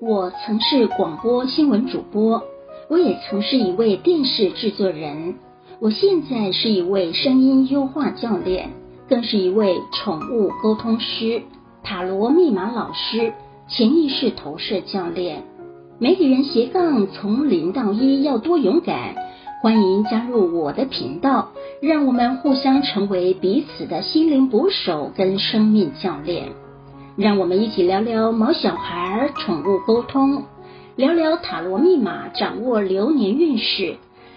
我曾是广播新闻主播，我也曾是一位电视制作人，我现在是一位声音优化教练，更是一位宠物沟通师、塔罗密码老师、潜意识投射教练。媒体人斜杠从零到一要多勇敢！欢迎加入我的频道，让我们互相成为彼此的心灵捕手跟生命教练。让我们一起聊聊毛小孩、宠物沟通，聊聊塔罗密码，掌握流年运势，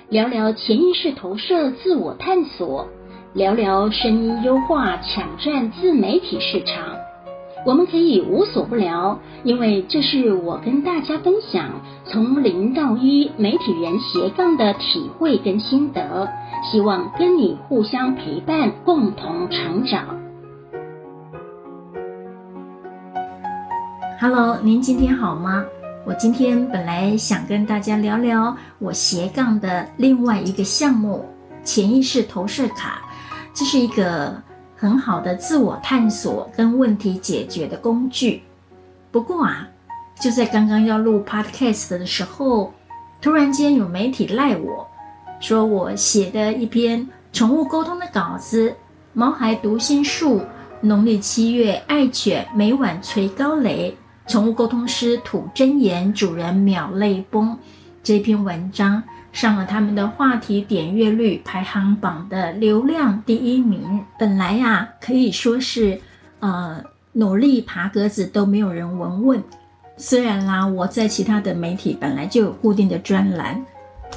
聊聊潜意识投射、自我探索，聊聊声音优化，抢占自媒体市场。我们可以无所不聊，因为这是我跟大家分享从零到一媒体人斜杠的体会跟心得，希望跟你互相陪伴，共同成长。Hello，您今天好吗？我今天本来想跟大家聊聊我斜杠的另外一个项目——潜意识投射卡，这是一个。很好的自我探索跟问题解决的工具。不过啊，就在刚刚要录 podcast 的时候，突然间有媒体赖我说我写的一篇宠物沟通的稿子，毛孩读心术，农历七月爱犬每晚捶高雷，宠物沟通师吐真言，主人秒泪崩。这篇文章。上了他们的话题点阅率排行榜的流量第一名。本来呀、可以说是，呃，努力爬格子都没有人闻问。虽然啦，我在其他的媒体本来就有固定的专栏，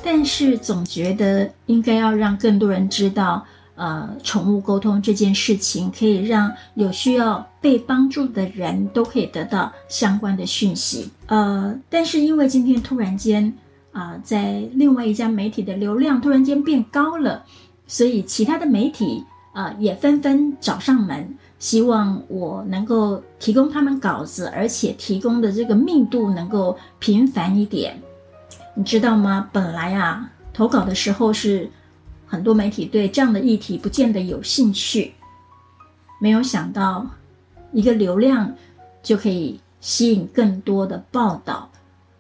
但是总觉得应该要让更多人知道，呃，宠物沟通这件事情可以让有需要被帮助的人都可以得到相关的讯息。呃，但是因为今天突然间。啊、在另外一家媒体的流量突然间变高了，所以其他的媒体啊、也纷纷找上门，希望我能够提供他们稿子，而且提供的这个密度能够频繁一点。你知道吗？本来啊，投稿的时候是很多媒体对这样的议题不见得有兴趣，没有想到一个流量就可以吸引更多的报道。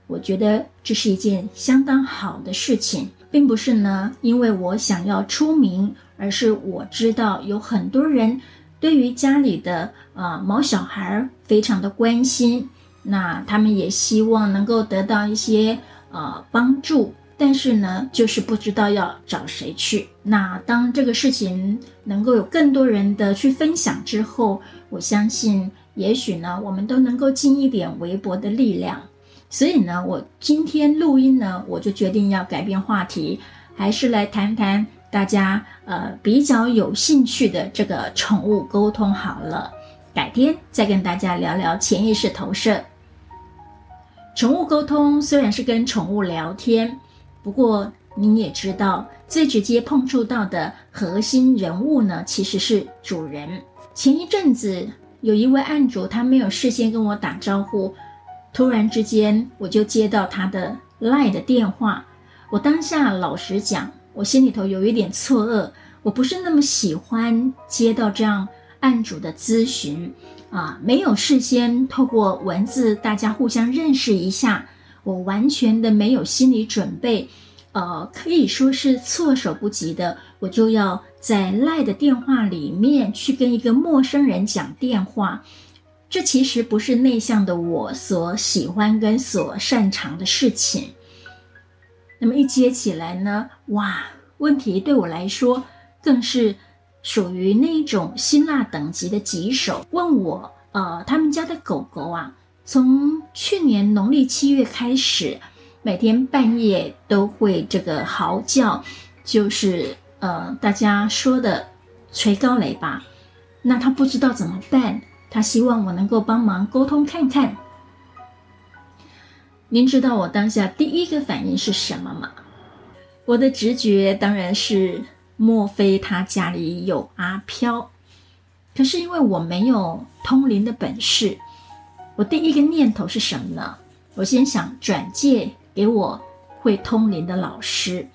我觉得这是一件相当好的事情，并不是呢，因为我想要出名，而是我知道有很多人对于家里的呃毛小孩非常的关心，那他们也希望能够得到一些呃帮助，但是呢，就是不知道要找谁去。那当这个事情能够有更多人的去分享之后，我相信，也许呢，我们都能够尽一点微薄的力量。所以呢，我今天录音呢，我就决定要改变话题，还是来谈谈大家呃比较有兴趣的这个宠物沟通好了。改天再跟大家聊聊潜意识投射。宠物沟通虽然是跟宠物聊天，不过您也知道，最直接碰触到的核心人物呢，其实是主人。前一阵子有一位案主，他没有事先跟我打招呼。突然之间，我就接到他的 LINE 的电话。我当下老实讲，我心里头有一点错愕。我不是那么喜欢接到这样案主的咨询啊，没有事先透过文字大家互相认识一下，我完全的没有心理准备，呃，可以说是措手不及的，我就要在 LINE 的电话里面去跟一个陌生人讲电话。这其实不是内向的我所喜欢跟所擅长的事情。那么一接起来呢，哇，问题对我来说更是属于那一种辛辣等级的棘手。问我，呃，他们家的狗狗啊，从去年农历七月开始，每天半夜都会这个嚎叫，就是呃，大家说的捶高雷吧。那他不知道怎么办。他希望我能够帮忙沟通看看。您知道我当下第一个反应是什么吗？我的直觉当然是，莫非他家里有阿飘？可是因为我没有通灵的本事，我第一个念头是什么呢？我先想转借给我会通灵的老师，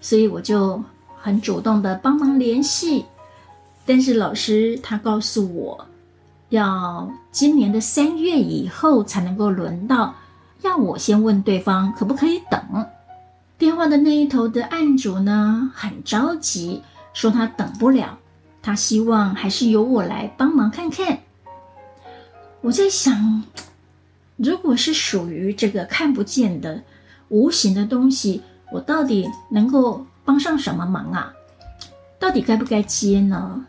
所以我就很主动的帮忙联系。但是老师他告诉我，要今年的三月以后才能够轮到，要我先问对方可不可以等。电话的那一头的案主呢，很着急，说他等不了，他希望还是由我来帮忙看看。我在想，如果是属于这个看不见的、无形的东西，我到底能够帮上什么忙啊？到底该不该接呢？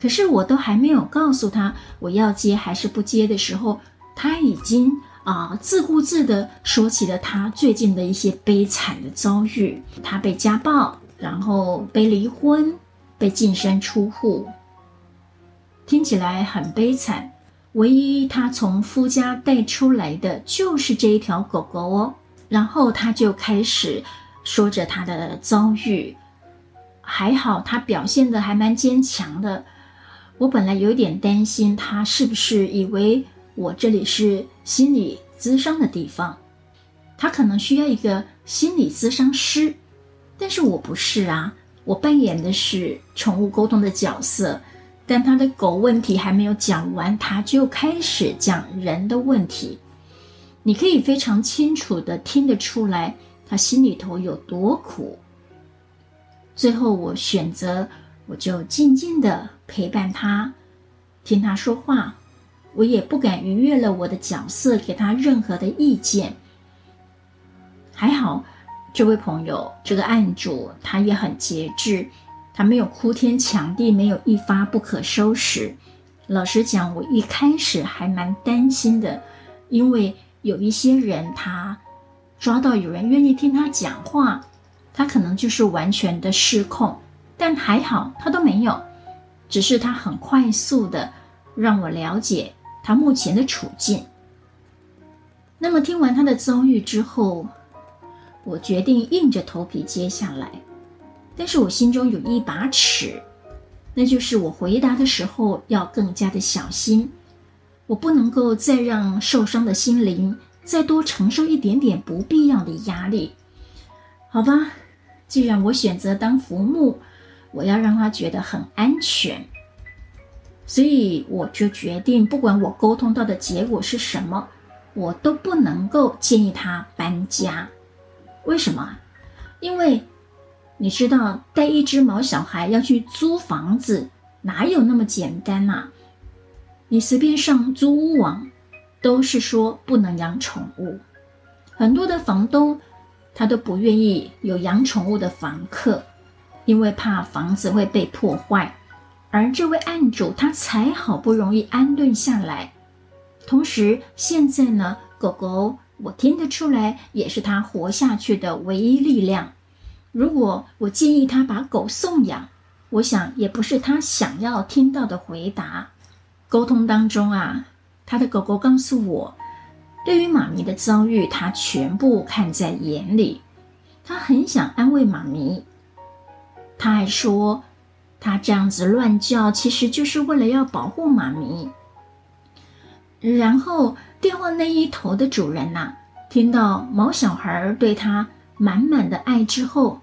可是我都还没有告诉他我要接还是不接的时候，他已经啊、自顾自地说起了他最近的一些悲惨的遭遇。他被家暴，然后被离婚，被净身出户，听起来很悲惨。唯一他从夫家带出来的就是这一条狗狗哦。然后他就开始说着他的遭遇。还好，他表现得还蛮坚强的。我本来有点担心，他是不是以为我这里是心理咨商的地方，他可能需要一个心理咨商师。但是我不是啊，我扮演的是宠物沟通的角色。但他的狗问题还没有讲完，他就开始讲人的问题。你可以非常清楚地听得出来，他心里头有多苦。最后，我选择，我就静静地陪伴他，听他说话。我也不敢逾越了我的角色，给他任何的意见。还好，这位朋友，这个案主，他也很节制，他没有哭天抢地，没有一发不可收拾。老实讲，我一开始还蛮担心的，因为有一些人，他抓到有人愿意听他讲话。他可能就是完全的失控，但还好他都没有，只是他很快速的让我了解他目前的处境。那么听完他的遭遇之后，我决定硬着头皮接下来，但是我心中有一把尺，那就是我回答的时候要更加的小心，我不能够再让受伤的心灵再多承受一点点不必要的压力，好吧？既然我选择当浮木，我要让他觉得很安全，所以我就决定，不管我沟通到的结果是什么，我都不能够建议他搬家。为什么？因为你知道，带一只毛小孩要去租房子，哪有那么简单呐？你随便上租屋网，都是说不能养宠物，很多的房东。他都不愿意有养宠物的房客，因为怕房子会被破坏。而这位案主他才好不容易安顿下来，同时现在呢，狗狗我听得出来也是他活下去的唯一力量。如果我建议他把狗送养，我想也不是他想要听到的回答。沟通当中啊，他的狗狗告诉我。对于妈咪的遭遇，他全部看在眼里，他很想安慰妈咪。他还说，他这样子乱叫，其实就是为了要保护妈咪。然后电话那一头的主人呐，听到毛小孩对他满满的爱之后，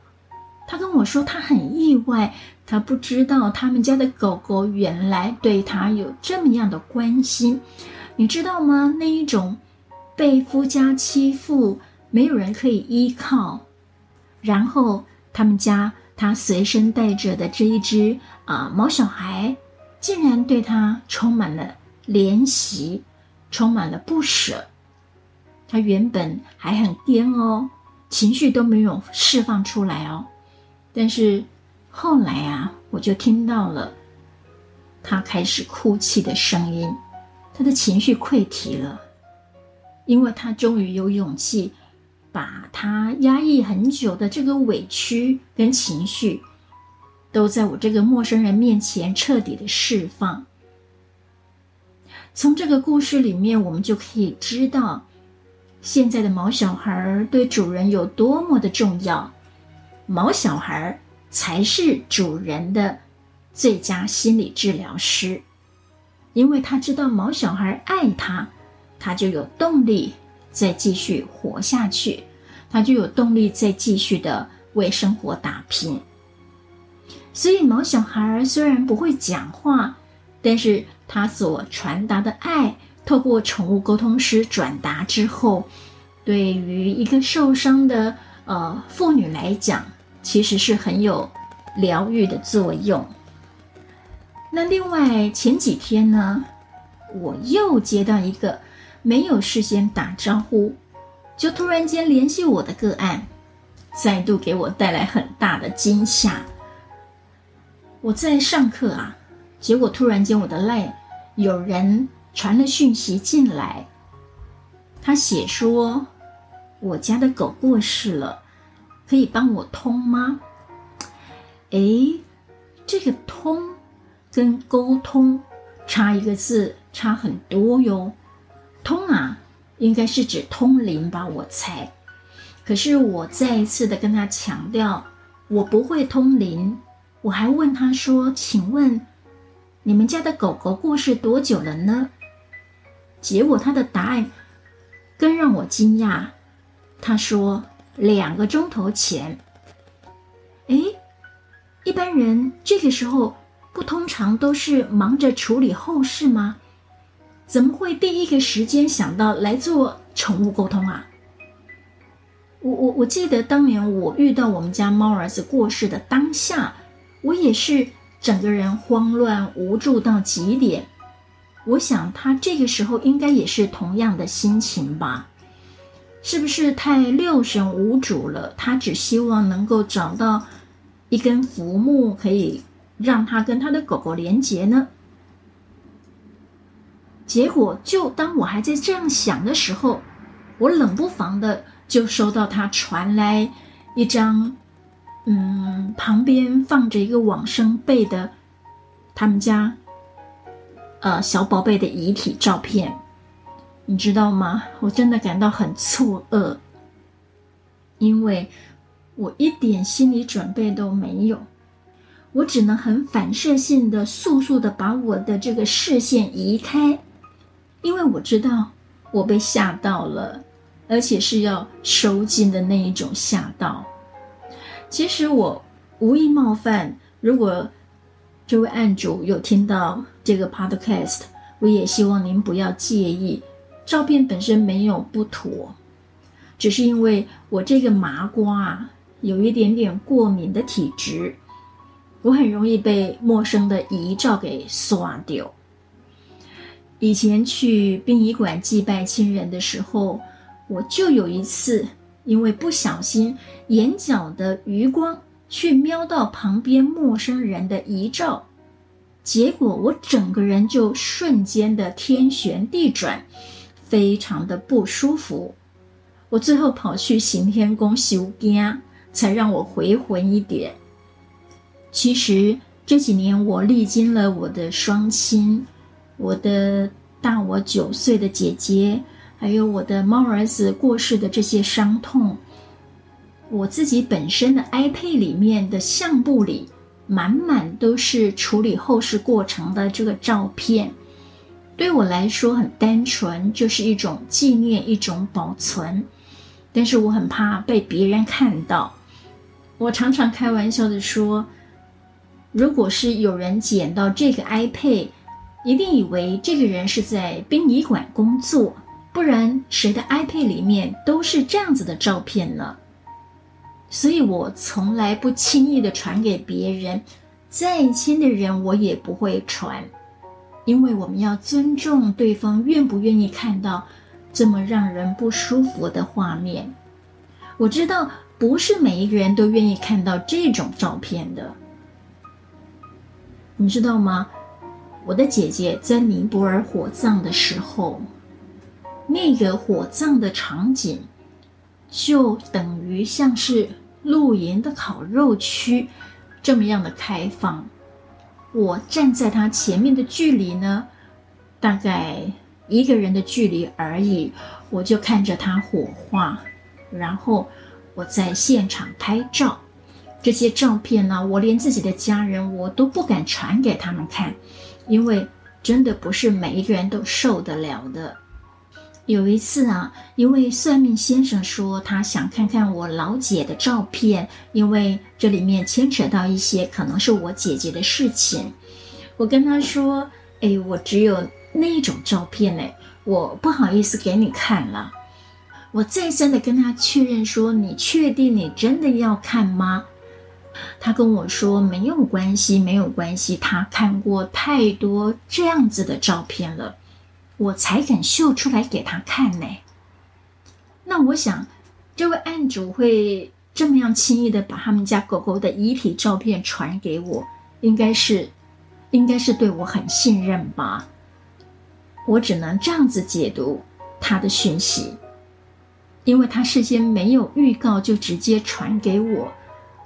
他跟我说，他很意外，他不知道他们家的狗狗原来对他有这么样的关心，你知道吗？那一种。被夫家欺负，没有人可以依靠，然后他们家他随身带着的这一只啊、毛小孩，竟然对他充满了怜惜，充满了不舍。他原本还很癫哦，情绪都没有释放出来哦，但是后来啊，我就听到了他开始哭泣的声音，他的情绪溃堤了。因为他终于有勇气，把他压抑很久的这个委屈跟情绪，都在我这个陌生人面前彻底的释放。从这个故事里面，我们就可以知道，现在的毛小孩对主人有多么的重要，毛小孩才是主人的最佳心理治疗师，因为他知道毛小孩爱他。他就有动力再继续活下去，他就有动力再继续的为生活打拼。所以毛小孩虽然不会讲话，但是他所传达的爱，透过宠物沟通师转达之后，对于一个受伤的呃妇女来讲，其实是很有疗愈的作用。那另外前几天呢，我又接到一个没有事先打招呼，就突然间联系我的个案，再度给我带来很大的惊吓。我在上课啊，结果突然间我的 LINE 有人传了讯息进来，他写说我家的狗过世了，可以帮我通吗？诶，这个通跟沟通差一个字，差很多哟。通啊，应该是指通灵吧，我猜。可是我再一次的跟他强调，我不会通灵。我还问他说：“请问你们家的狗狗过世多久了呢？”结果他的答案更让我惊讶。他说：“两个钟头前。”诶，一般人这个时候不通常都是忙着处理后事吗？怎么会第一个时间想到来做宠物沟通啊？我我我记得当年我遇到我们家猫儿子过世的当下。我也是整个人慌乱无助到极点，我想他这个时候应该也是同样的心情吧？是不是太六神无主了？他只希望能够找到一根浮木，可以让他跟他的狗狗连接呢？结果就当我还在这样想的时候，我冷不防的就收到他传来一张。嗯，旁边放着一个往生贝的，他们家，呃，小宝贝的遗体照片，你知道吗？我真的感到很错愕，因为我一点心理准备都没有，我只能很反射性的、速速的把我的这个视线移开，因为我知道我被吓到了，而且是要收惊的那一种吓到。其实我无意冒犯，如果这位案主有听到这个 podcast，我也希望您不要介意。照片本身没有不妥，只是因为我这个麻瓜啊，有一点点过敏的体质，我很容易被陌生的遗照给刷掉。以前去殡仪馆祭拜亲人的时候，我就有一次。因为不小心，眼角的余光去瞄到旁边陌生人的遗照，结果我整个人就瞬间的天旋地转，非常的不舒服。我最后跑去行天宫收惊，才让我回魂一点。其实这几年我历经了我的双亲，我的大我九岁的姐姐。还有我的猫儿子过世的这些伤痛，我自己本身的 iPad 里面的相簿里，满满都是处理后事过程的这个照片。对我来说很单纯，就是一种纪念，一种保存。但是我很怕被别人看到。我常常开玩笑的说，如果是有人捡到这个 iPad，一定以为这个人是在殡仪馆工作。不然，谁的 iPad 里面都是这样子的照片呢？所以我从来不轻易的传给别人，再亲的人我也不会传，因为我们要尊重对方愿不愿意看到这么让人不舒服的画面。我知道不是每一个人都愿意看到这种照片的，你知道吗？我的姐姐在尼泊尔火葬的时候。那个火葬的场景，就等于像是露营的烤肉区，这么样的开放。我站在他前面的距离呢，大概一个人的距离而已，我就看着他火化，然后我在现场拍照。这些照片呢，我连自己的家人我都不敢传给他们看，因为真的不是每一个人都受得了的。有一次啊，一位算命先生说他想看看我老姐的照片，因为这里面牵扯到一些可能是我姐姐的事情。我跟他说：“哎，我只有那种照片嘞，我不好意思给你看了。”我再三的跟他确认说：“你确定你真的要看吗？”他跟我说：“没有关系，没有关系。”他看过太多这样子的照片了，我才敢秀出来给他看呢。那我想，这位案主会这么样轻易的把他们家狗狗的遗体照片传给我，应该是，应该是对我很信任吧。我只能这样子解读他的讯息，因为他事先没有预告就直接传给我。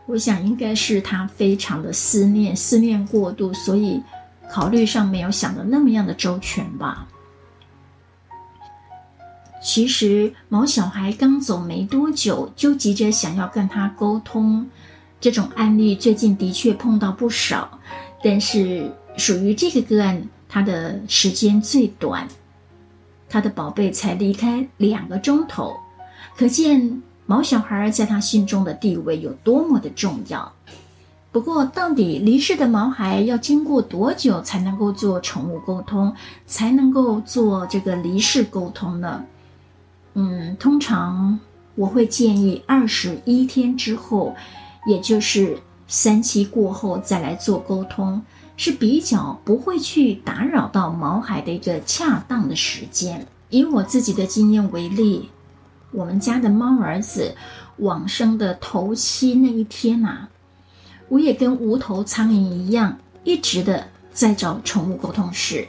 我想应该是他非常的思念，思念过度，所以考虑上没有想的那么样的周全吧。其实毛小孩刚走没多久，就急着想要跟他沟通，这种案例最近的确碰到不少，但是属于这个个案，他的时间最短，他的宝贝才离开两个钟头，可见。毛小孩在他心中的地位有多么的重要？不过，到底离世的毛孩要经过多久才能够做宠物沟通，才能够做这个离世沟通呢？嗯，通常我会建议二十一天之后，也就是三七过后再来做沟通，是比较不会去打扰到毛孩的一个恰当的时间。以我自己的经验为例。我们家的猫儿子往生的头七那一天呐、啊，我也跟无头苍蝇一样，一直的在找宠物沟通师。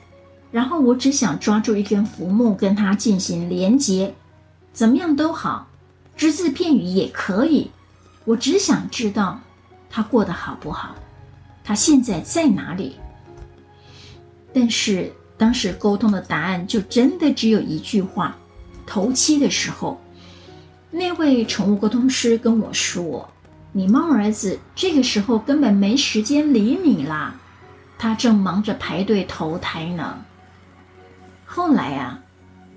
然后我只想抓住一根浮木跟它进行连接，怎么样都好，只字片语也可以。我只想知道他过得好不好，他现在在哪里。但是当时沟通的答案就真的只有一句话：头七的时候。那位宠物沟通师跟我说：“你猫儿子这个时候根本没时间理你啦，他正忙着排队投胎呢。”后来啊，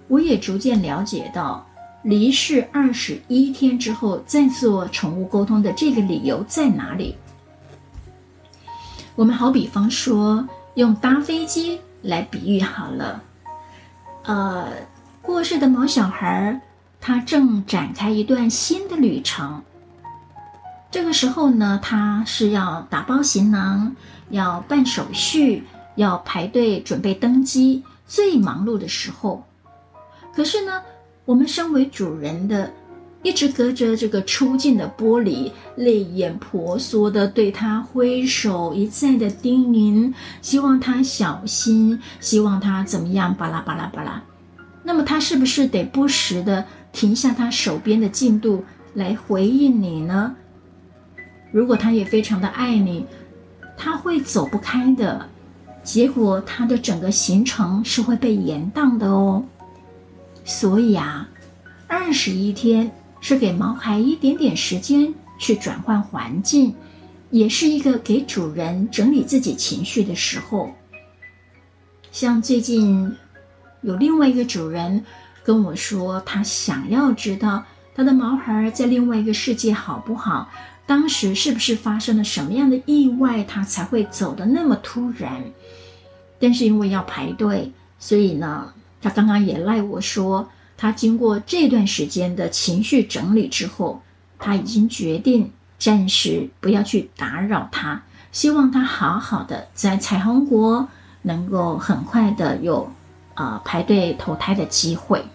我也逐渐了解到，离世二十一天之后再做宠物沟通的这个理由在哪里。我们好比方说，用搭飞机来比喻好了，呃，过世的毛小孩。他正展开一段新的旅程。这个时候呢，他是要打包行囊，要办手续，要排队准备登机，最忙碌的时候。可是呢，我们身为主人的，一直隔着这个出境的玻璃，泪眼婆娑地对他挥手，一再的叮咛，希望他小心，希望他怎么样，巴拉巴拉巴拉。那么他是不是得不时的？停下他手边的进度来回应你呢？如果他也非常的爱你，他会走不开的，结果他的整个行程是会被延宕的哦。所以啊，二十一天是给毛孩一点点时间去转换环境，也是一个给主人整理自己情绪的时候。像最近有另外一个主人。跟我说，他想要知道他的毛孩在另外一个世界好不好？当时是不是发生了什么样的意外，他才会走得那么突然？但是因为要排队，所以呢，他刚刚也赖我说，他经过这段时间的情绪整理之后，他已经决定暂时不要去打扰他，希望他好好的在彩虹国能够很快的有呃排队投胎的机会。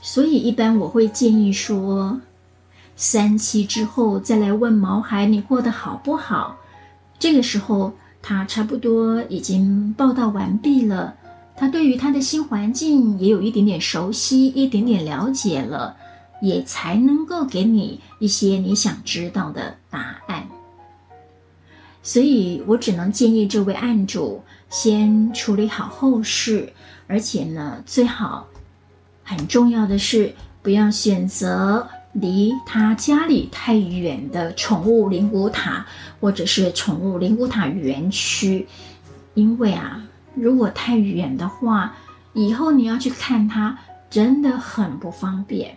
所以，一般我会建议说，三七之后再来问毛孩你过得好不好。这个时候，他差不多已经报道完毕了，他对于他的新环境也有一点点熟悉，一点点了解了，也才能够给你一些你想知道的答案。所以我只能建议这位案主先处理好后事，而且呢，最好。很重要的是，不要选择离他家里太远的宠物灵骨塔，或者是宠物灵骨塔园区，因为啊，如果太远的话，以后你要去看它，真的很不方便。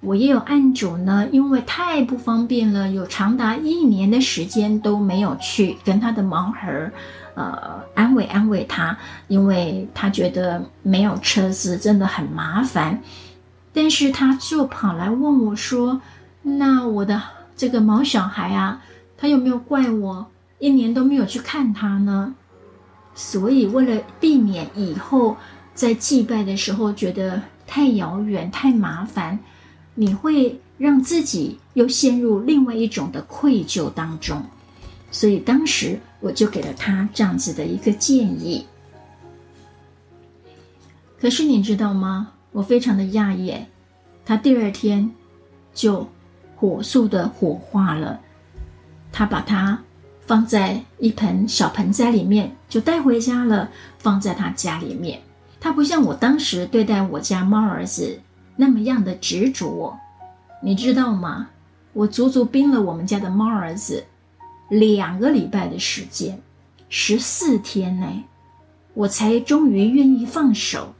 我也有案主呢，因为太不方便了，有长达一年的时间都没有去跟他的毛孩儿。呃，安慰安慰他，因为他觉得没有车子真的很麻烦。但是他就跑来问我说：“那我的这个毛小孩啊，他有没有怪我一年都没有去看他呢？”所以为了避免以后在祭拜的时候觉得太遥远、太麻烦，你会让自己又陷入另外一种的愧疚当中。所以当时我就给了他这样子的一个建议。可是你知道吗？我非常的讶异，他第二天就火速的火化了。他把它放在一盆小盆栽里面，就带回家了，放在他家里面。他不像我当时对待我家猫儿子那么样的执着，你知道吗？我足足冰了我们家的猫儿子两个礼拜的时间，十四天内，我才终于愿意放手。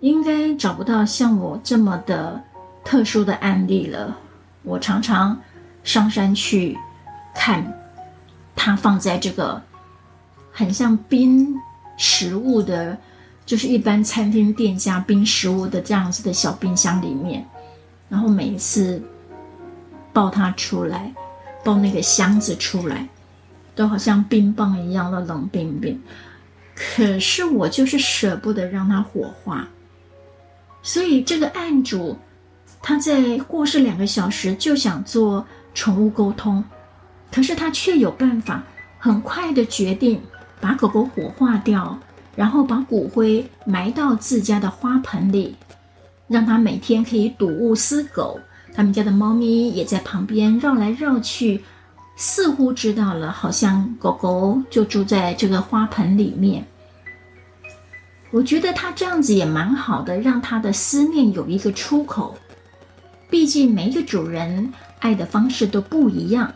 应该找不到像我这么的特殊的案例了。我常常上山去看，它放在这个很像冰食物的，就是一般餐厅店家冰食物的这样子的小冰箱里面，然后每一次抱它出来，抱那个箱子出来，都好像冰棒一样的冷冰冰。可是我就是舍不得让它火化。所以这个案主，他在过世两个小时就想做宠物沟通，可是他却有办法很快的决定把狗狗火化掉，然后把骨灰埋到自家的花盆里，让他每天可以睹物思狗。他们家的猫咪也在旁边绕来绕去，似乎知道了，好像狗狗就住在这个花盆里面。我觉得他这样子也蛮好的，让他的思念有一个出口。毕竟每一个主人爱的方式都不一样，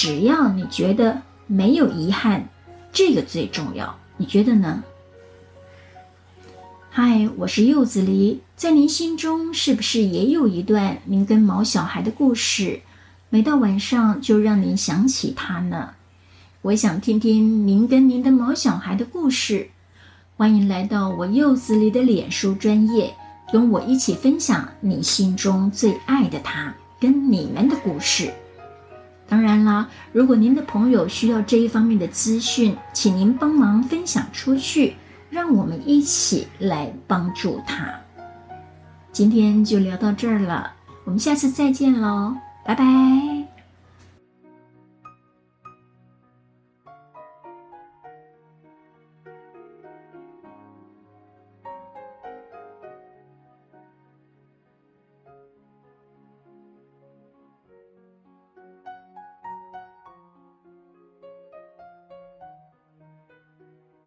只要你觉得没有遗憾，这个最重要。你觉得呢？嗨，我是柚子梨，在您心中是不是也有一段您跟毛小孩的故事？每到晚上就让您想起他呢？我想听听您跟您的毛小孩的故事。欢迎来到我柚子梨的脸书专业，跟我一起分享你心中最爱的他跟你们的故事。当然啦，如果您的朋友需要这一方面的资讯，请您帮忙分享出去，让我们一起来帮助他。今天就聊到这儿了，我们下次再见喽，拜拜。